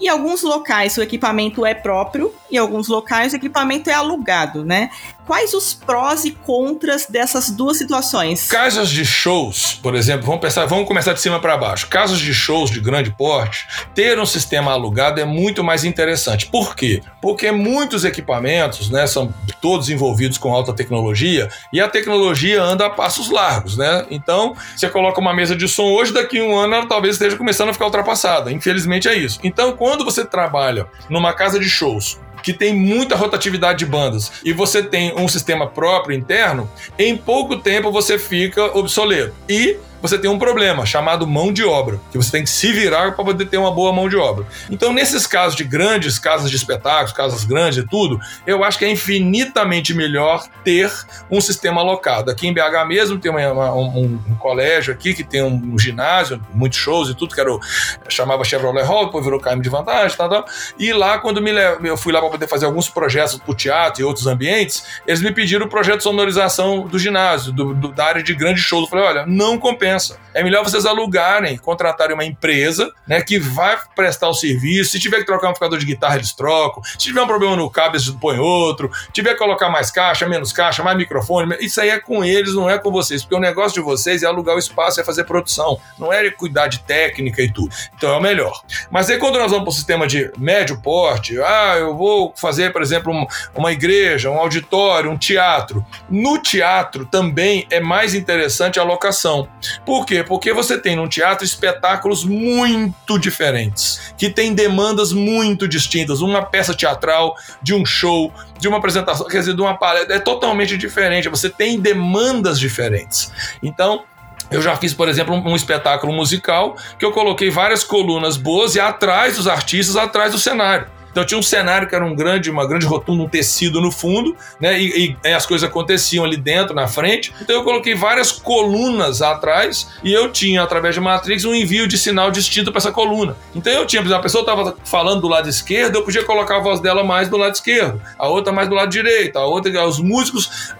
Em alguns locais o equipamento é próprio, em alguns locais o equipamento é alugado, né? Quais os prós e contras dessas duas situações? Casas de shows, por exemplo, vamos pensar, vamos começar de cima para baixo. Casas de shows de grande porte, ter um sistema alugado é muito mais interessante. Por quê? Porque muitos equipamentos, né, são todos envolvidos com alta tecnologia e a tecnologia anda a passos largos, né? Então, você coloca uma mesa de som hoje, daqui a um ano ela talvez esteja começando a ficar ultrapassada. Infelizmente é isso. Então, quando você trabalha numa casa de shows que tem muita rotatividade de bandas e você tem um sistema próprio interno, em pouco tempo você fica obsoleto. E você tem um problema chamado mão de obra, que você tem que se virar para poder ter uma boa mão de obra. Então, nesses casos de grandes casas de espetáculos, casas grandes e tudo, eu acho que é infinitamente melhor ter um sistema alocado. Aqui em BH mesmo tem uma, uma, um, um, colégio aqui que tem um, um, ginásio, muitos shows e tudo, que era o, chamava Chevrolet Hall, depois virou KM de vantagem, tal, tal. E lá, quando me, eu fui lá para poder fazer alguns projetos para o teatro e outros ambientes, eles me pediram o projeto de sonorização do ginásio, do, do, da área de grandes shows. Eu falei, olha, não compensa compensa. É melhor vocês alugarem, contratarem uma empresa né, que vai prestar o serviço. Se tiver que trocar um amplificador de guitarra, eles trocam. Se tiver um problema no cabo, eles põem outro. Se tiver que colocar mais caixa, menos caixa, mais microfone. Isso aí é com eles, não é com vocês. Porque o negócio de vocês é alugar o espaço, é fazer produção. Não é cuidar de técnica e tudo. Então é o melhor. Mas aí quando nós vamos para o sistema de médio porte, ah, eu vou fazer, por exemplo, uma igreja, um auditório, um teatro. No teatro também é mais interessante a locação Por quê? Porque você tem num teatro espetáculos muito diferentes, que têm demandas muito distintas. Uma peça teatral, de um show, de uma apresentação, quer dizer, de uma palestra, é totalmente diferente. Você tem demandas diferentes. Então, eu já fiz, por exemplo, um, um, espetáculo musical que eu coloquei várias colunas boas e atrás dos artistas, atrás do cenário. Então tinha um cenário que era um grande, uma grande rotunda, um tecido no fundo, né? E, e, as coisas aconteciam ali dentro, na frente. Então eu coloquei várias colunas atrás e eu tinha, através de Matrix, um envio de sinal distinto para essa coluna. Então eu tinha, por a pessoa estava falando do lado esquerdo, eu podia colocar a voz dela mais do lado esquerdo, a outra mais do lado direito, a outra, os músicos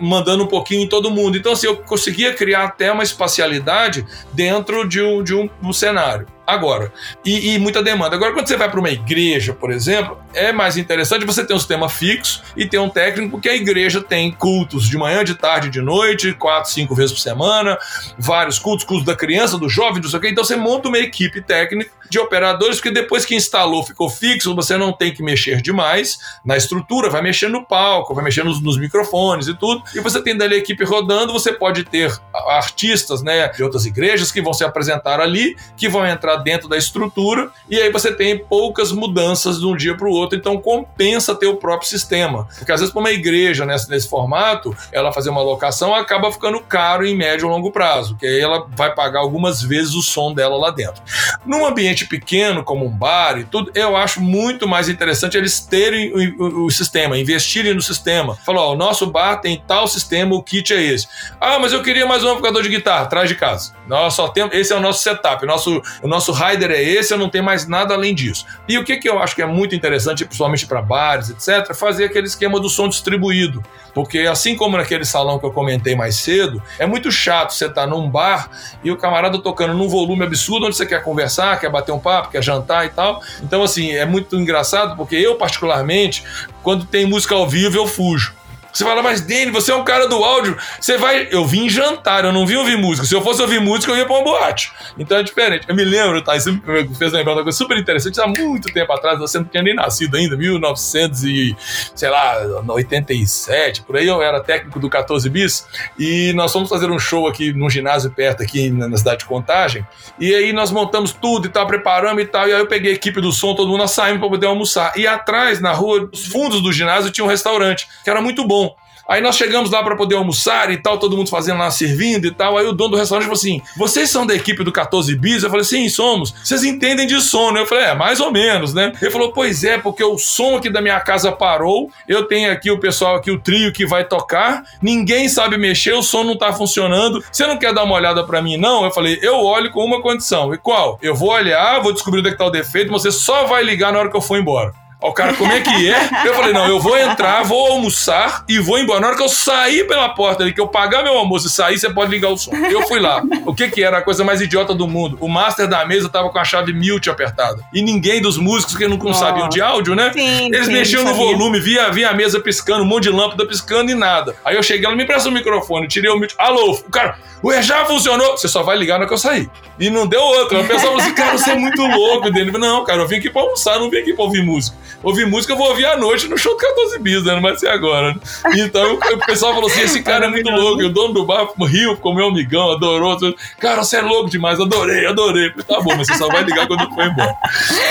mandando um pouquinho em todo mundo. Então, assim, eu conseguia criar até uma espacialidade dentro de um, de um, um cenário. Agora, e, e, muita demanda. Agora, quando você vai para uma igreja, por exemplo, é mais interessante você ter um sistema fixo e ter um técnico, porque a igreja tem cultos de manhã, de tarde, de noite, quatro, cinco vezes por semana, vários cultos, cultos da criança, do jovem, não sei o quê. Então você monta uma equipe técnica de operadores, porque depois que instalou, ficou fixo, você não tem que mexer demais na estrutura, vai mexer no palco, vai mexer nos, nos microfones e tudo, e você tem dali a equipe rodando, você pode ter artistas né, de outras igrejas que vão se apresentar ali, que vão entrar dentro da estrutura, e aí você tem poucas mudanças de um dia para o outro, então compensa ter o próprio sistema. Porque às vezes, para uma igreja nesse, nesse formato, ela fazer uma locação acaba ficando caro em médio e longo prazo, que aí ela vai pagar algumas vezes o som dela lá dentro. Num ambiente pequeno, como um bar e tudo, eu acho muito mais interessante eles terem o, o, o sistema, investirem no sistema. Falou, ó, o nosso bar tem tal sistema, o kit é esse. Ah, mas eu queria mais um amplificador de guitarra, atrás de casa. Nós só temos, esse é o nosso setup, o nosso, o nosso rider é esse, eu não tenho mais nada além disso. E o que, que eu acho que é muito interessante, principalmente para bares, etc., fazer aquele esquema do som distribuído. Porque assim como naquele salão que eu comentei mais cedo, é muito chato você estar tá num bar e o camarada tocando num volume absurdo onde você quer conversar, quer bater um papo, quer jantar e tal. Então, assim, é muito engraçado porque eu, particularmente, quando tem música ao vivo, eu fujo. Você fala, mas Dani, você é um cara do áudio. Você vai. Eu vim jantar, eu não vim ouvir música. Se eu fosse ouvir música, eu ia pra uma boate. Então é diferente. Eu me lembro, tá? Isso me fez lembrar uma coisa super interessante. Há muito tempo atrás, você não tinha nem nascido ainda, 1900 e, sei lá, 87, por aí eu era técnico do 14 Bis. E nós fomos fazer um show aqui num ginásio perto, aqui na cidade de Contagem. E aí nós montamos tudo e tal, preparamos e tal. E aí eu peguei a equipe do som, todo mundo saímos pra poder almoçar. E atrás, na rua, nos fundos do ginásio, tinha um restaurante, que era muito bom. Aí nós chegamos lá para poder almoçar e tal, todo mundo fazendo lá, servindo e tal. Aí o dono do restaurante falou assim: Vocês são da equipe do 14 Bis? Eu falei: Sim, somos. Vocês entendem de som, né? Eu falei: É, mais ou menos, né? Ele falou: Pois é, porque o som aqui da minha casa parou. Eu tenho aqui o pessoal aqui, o trio que vai tocar. Ninguém sabe mexer, o som não tá funcionando. Você não quer dar uma olhada para mim, não? Eu falei: Eu olho com uma condição. E qual? Eu vou olhar, vou descobrir onde é que tá o defeito, você só vai ligar na hora que eu for embora. O cara, como é que é? Eu falei, não, eu vou entrar, vou almoçar e vou embora. Na hora que eu sair pela porta ali, que eu pagar meu almoço e sair, você pode ligar o som. Eu fui lá. O que que era a coisa mais idiota do mundo? O master da mesa tava com a chave mute apertada. E ninguém dos músicos que não, não sabiam de áudio, né? Sim, Eles sim, mexiam no volume, via, via a mesa piscando, um monte de lâmpada piscando e nada. Aí eu cheguei, ela me empresta o microfone, tirei o mute. Alô, o cara, Ué, já funcionou? Você só vai ligar na hora que eu sair. E não deu outra. O pessoal falou assim, cara, você é muito louco dele. Não, cara, eu vim aqui pra almoçar, não vim aqui pra ouvir música. Ouvir música eu vou ouvir à noite no show do 14 bis, né? Não vai ser agora. Né? Então o pessoal falou assim: esse cara é muito louco. E o dono do bar riu, ficou meu amigão, adorou. Cara, você é louco demais, adorei, adorei. Falei, tá bom, mas você só vai ligar quando for embora.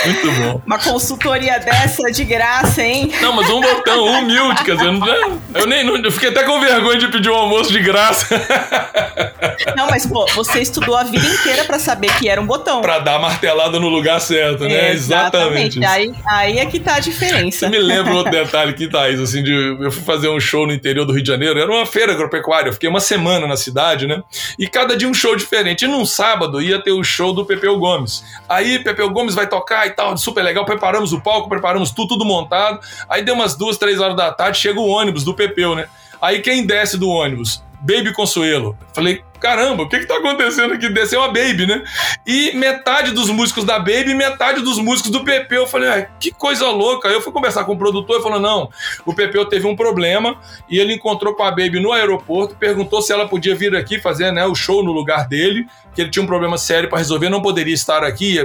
Muito bom. Uma consultoria dessa de graça, hein? Não, mas um botão humilde, quer dizer, não, eu nem eu fiquei até com vergonha de pedir um almoço de graça. Não, mas pô, você estudou a vida inteira para saber que era um botão. Pra dar martelada no lugar certo, né? Exatamente. Exatamente. Aí, aí é que tá a diferença. Você me lembra outro detalhe aqui, Thaís, assim, de, eu fui fazer um show no interior do Rio de Janeiro, era uma feira agropecuária, eu fiquei uma semana na cidade, né? E cada dia um show diferente. E num sábado ia ter o show do Pepeu Gomes. Aí Pepeu Gomes vai tocar e tal, super legal, preparamos o palco, preparamos tudo, tudo montado. Aí deu umas duas, três horas da tarde, chega o ônibus do Pepeu, né? Aí quem desce do ônibus? Baby Consuelo. Falei, caramba, o que que tá acontecendo aqui? Desceu a Baby, né? E metade dos músicos da Baby e metade dos músicos do PP. Eu falei, ah, que coisa louca. Eu fui conversar com o produtor e falou, não, o PP teve um problema e ele encontrou com a Baby no aeroporto, perguntou se ela podia vir aqui fazer né, o show no lugar dele, que ele tinha um problema sério para resolver, não poderia estar aqui,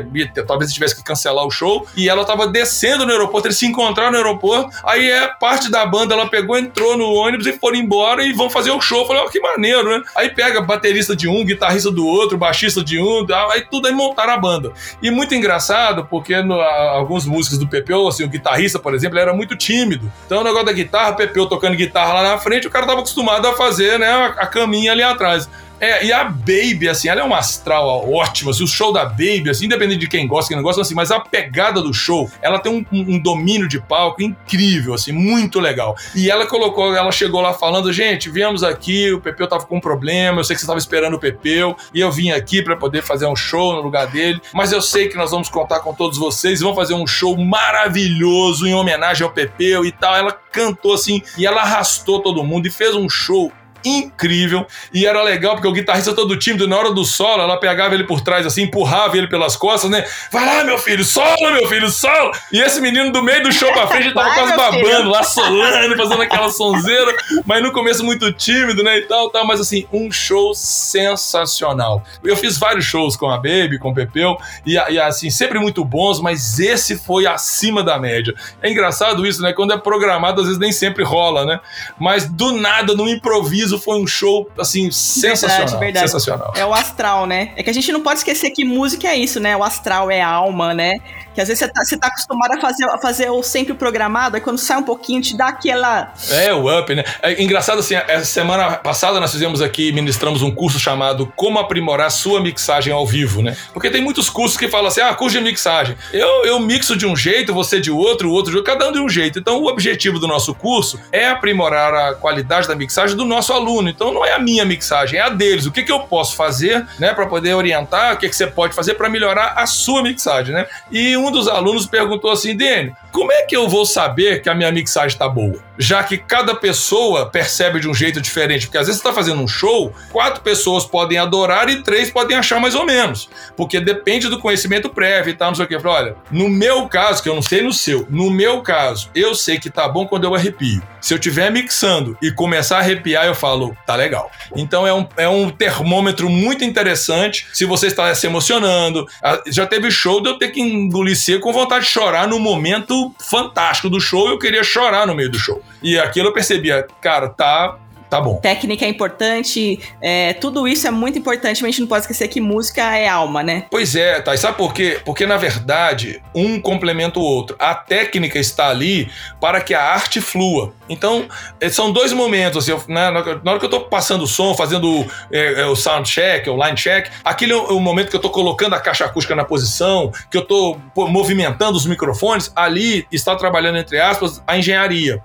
talvez tivesse que cancelar o show. E ela tava descendo no aeroporto, eles se encontraram no aeroporto. Aí é parte da banda, ela pegou, entrou no ônibus e foram embora e vão fazer o show. Eu falei, ó, oh, que maneiro, né? Aí pega, bater baterista de um, guitarrista do outro, baixista de um, aí tudo aí montaram a banda. E muito engraçado, porque no, alguns músicos do Pepeu, assim, o guitarrista, por exemplo, era muito tímido. Então o negócio da guitarra, Pepeu tocando guitarra lá na frente, o cara tava acostumado a fazer, né, a, a caminha ali atrás. É, e a Baby, assim, ela é uma astral ótima. Assim, o show da Baby, assim, independente de quem gosta, quem não gosta, assim, mas a pegada do show, ela tem um, um, domínio de palco incrível, assim, muito legal. E ela colocou, ela chegou lá falando, gente, viemos aqui, o Pepeu tava com um problema, eu sei que você tava esperando o Pepeu, e eu vim aqui para poder fazer um show no lugar dele, mas eu sei que nós vamos contar com todos vocês, vamos fazer um show maravilhoso em homenagem ao Pepeu e tal. Ela cantou assim, e ela arrastou todo mundo e fez um show incrível. E era legal porque o guitarrista todo tímido, na hora do solo, ela pegava ele por trás, assim, empurrava ele pelas costas, né? Vai lá, meu filho, solo, meu filho, solo! E esse menino do meio do show pra frente tava quase babando, filho. lá solando, fazendo aquela sonzeira, mas no começo muito tímido, né? E tal, tal, mas assim, um show sensacional. Eu fiz vários shows com a Baby, com o Pepeu, e, e assim, sempre muito bons, mas esse foi acima da média. É engraçado isso, né? Quando é programado, às vezes nem sempre rola, né? Mas do nada, no improviso, foi um show, assim, sensacional. Verdade, verdade. Sensacional. É o astral, né? É que a gente não pode esquecer que música é isso, né? O astral é a alma, né? Que às vezes você tá, você tá acostumado a fazer, a fazer o sempre programado, aí quando sai um pouquinho, te dá aquela. É, o up, né? É engraçado assim, essa semana passada nós fizemos aqui, ministramos um curso chamado Como Aprimorar Sua Mixagem ao Vivo, né? Porque tem muitos cursos que falam assim, ah, curso de mixagem. Eu, eu mixo de um jeito, você de outro, o outro de outro, cada um de um jeito. Então o objetivo do nosso curso é aprimorar a qualidade da mixagem do nosso aluno. Então não é a minha mixagem, é a deles. O que, que eu posso fazer, né, para poder orientar, o que, que você pode fazer para melhorar a sua mixagem, né? E um dos alunos perguntou assim, Dene, como é que eu vou saber que a minha mixagem está boa? Já que cada pessoa percebe de um jeito diferente. Porque às vezes você está fazendo um show, quatro pessoas podem adorar e três podem achar mais ou menos. Porque depende do conhecimento prévio e tal, não sei o que. Eu falei, olha, no meu caso, que eu não sei no seu, no meu caso, eu sei que tá bom quando eu arrepio. Se eu estiver mixando e começar a arrepiar, eu falo, tá legal. Então é um, é um termômetro muito interessante. Se você está se emocionando, já teve show de eu ter que engolir seco com vontade de chorar no momento fantástico do show, eu queria chorar no meio do show. E aquilo eu percebia, cara, tá Tá bom. Técnica é importante, é, tudo isso é muito importante, mas a gente não pode esquecer que música é alma, né? Pois é, tá. E sabe por quê? Porque, na verdade, um complementa o outro. A técnica está ali para que a arte flua. Então, é, são dois momentos. Assim, né, na hora que eu tô passando o som, fazendo é, é, o sound check, o line check, aquele é o momento que eu tô colocando a caixa acústica na posição, que eu tô pô, movimentando os microfones, ali está trabalhando, entre aspas, a engenharia.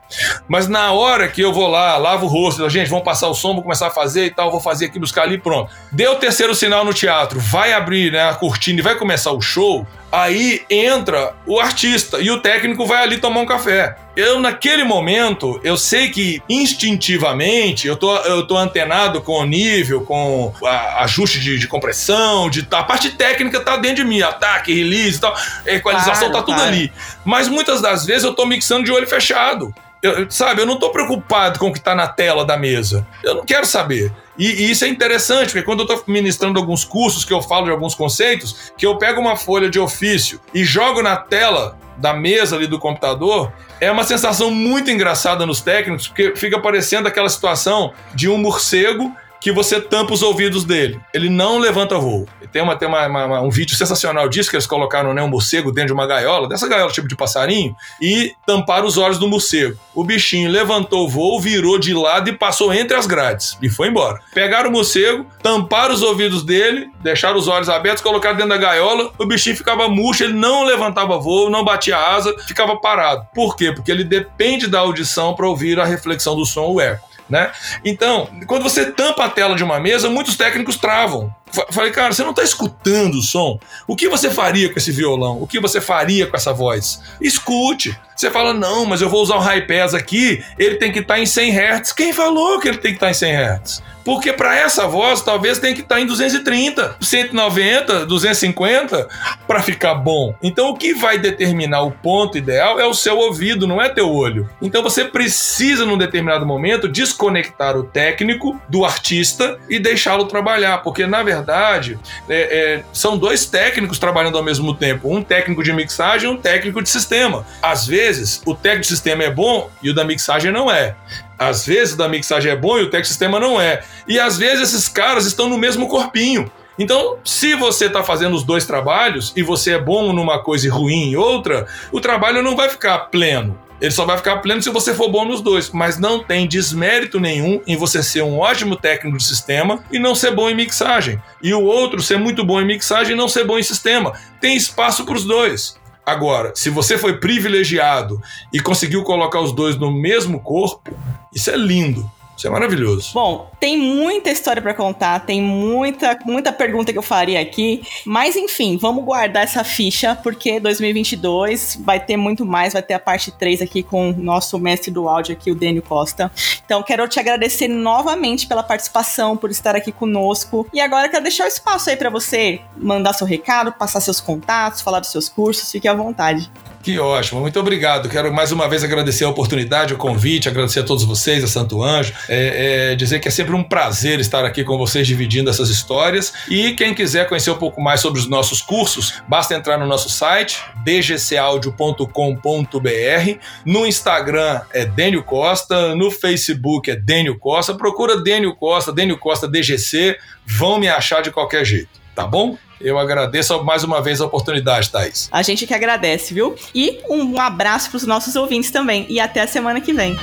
Mas na hora que eu vou lá, lavo o rosto, gente, vamos passar o som, vou começar a fazer e tal, vou fazer aqui, buscar ali, pronto. Deu o terceiro sinal no teatro, vai abrir né, a cortina e vai começar o show, aí entra o artista e o técnico vai ali tomar um café. Eu, naquele momento, eu sei que instintivamente eu tô, eu tô antenado com o nível, com a, ajuste de, de compressão, de, a parte técnica tá dentro de mim, ataque, release e tal, equalização claro, tá tudo claro. ali. Mas muitas das vezes eu tô mixando de olho fechado. Eu, sabe, eu não estou preocupado com o que está na tela da mesa. Eu não quero saber. E, e, isso é interessante, porque quando eu estou ministrando alguns cursos que eu falo de alguns conceitos, que eu pego uma folha de ofício e jogo na tela da mesa ali do computador, é uma sensação muito engraçada nos técnicos, porque fica parecendo aquela situação de um morcego que você tampa os ouvidos dele. Ele não levanta voo. Tem, uma, tem uma, uma, um vídeo sensacional disso, que eles colocaram né, um morcego dentro de uma gaiola, dessa gaiola tipo de passarinho, e tamparam os olhos do morcego. O bichinho levantou o voo, virou de lado e passou entre as grades. E foi embora. Pegaram o morcego, tamparam os ouvidos dele, deixaram os olhos abertos, colocaram dentro da gaiola, o bichinho ficava murcho, ele não levantava voo, não batia asa, ficava parado. Por quê? Porque ele depende da audição para ouvir a reflexão do som, o eco. Né? Então, quando você tampa a tela de uma mesa, muitos técnicos travam. Falei, cara, você não está escutando o som? O que você faria com esse violão? O que você faria com essa voz? Escute. Você fala, não, mas eu vou usar um high pass aqui, ele tem que estar tá em 100 Hz. Quem falou que ele tem que estar tá em 100 Hz? Porque para essa voz, talvez tenha que estar tá em 230, 190, 250 para ficar bom. Então, o que vai determinar o ponto ideal é o seu ouvido, não é teu olho. Então, você precisa, num determinado momento, desconectar o técnico do artista e deixá-lo trabalhar, porque na verdade é, é, são dois técnicos trabalhando ao mesmo tempo, um técnico de mixagem e um técnico de sistema. Às vezes, o técnico de sistema é bom e o da mixagem não é. às vezes da mixagem é bom e o tech sistema não é. E às vezes esses caras estão no mesmo corpinho. Então, se você está fazendo os dois trabalhos e você é bom numa coisa e ruim em outra, o trabalho não vai ficar pleno. Ele só vai ficar pleno se você for bom nos dois, mas não tem desmérito nenhum em você ser um ótimo técnico de sistema e não ser bom em mixagem. E o outro ser muito bom em mixagem e não ser bom em sistema. Tem espaço para os dois. Agora, se você foi privilegiado e conseguiu colocar os dois no mesmo corpo, isso é lindo. Isso é maravilhoso. Bom, tem muita história para contar, tem muita, muita pergunta que eu faria aqui, mas enfim, vamos guardar essa ficha porque 2022 vai ter muito mais, vai ter a parte 3 aqui com o nosso mestre do áudio aqui, o Dênio Costa. Então, quero te agradecer novamente pela participação, por estar aqui conosco. E agora quero deixar o espaço aí para você mandar seu recado, passar seus contatos, falar dos seus cursos, fique à vontade. Que ótimo, muito obrigado. Quero mais uma vez agradecer a oportunidade, o convite, agradecer a todos vocês, a Santo Anjo, é, é, dizer que é sempre um prazer estar aqui com vocês dividindo essas histórias. E quem quiser conhecer um pouco mais sobre os nossos cursos, basta entrar no nosso site, dgcaudio.com.br. No Instagram é Dênio Costa, no Facebook é Dênio Costa. Procura Dênio Costa, Dênio Costa DGC, vão me achar de qualquer jeito, tá bom? Eu agradeço mais uma vez a oportunidade, Thaís. A gente que agradece, viu? E um abraço para os nossos ouvintes também. E até a semana que vem.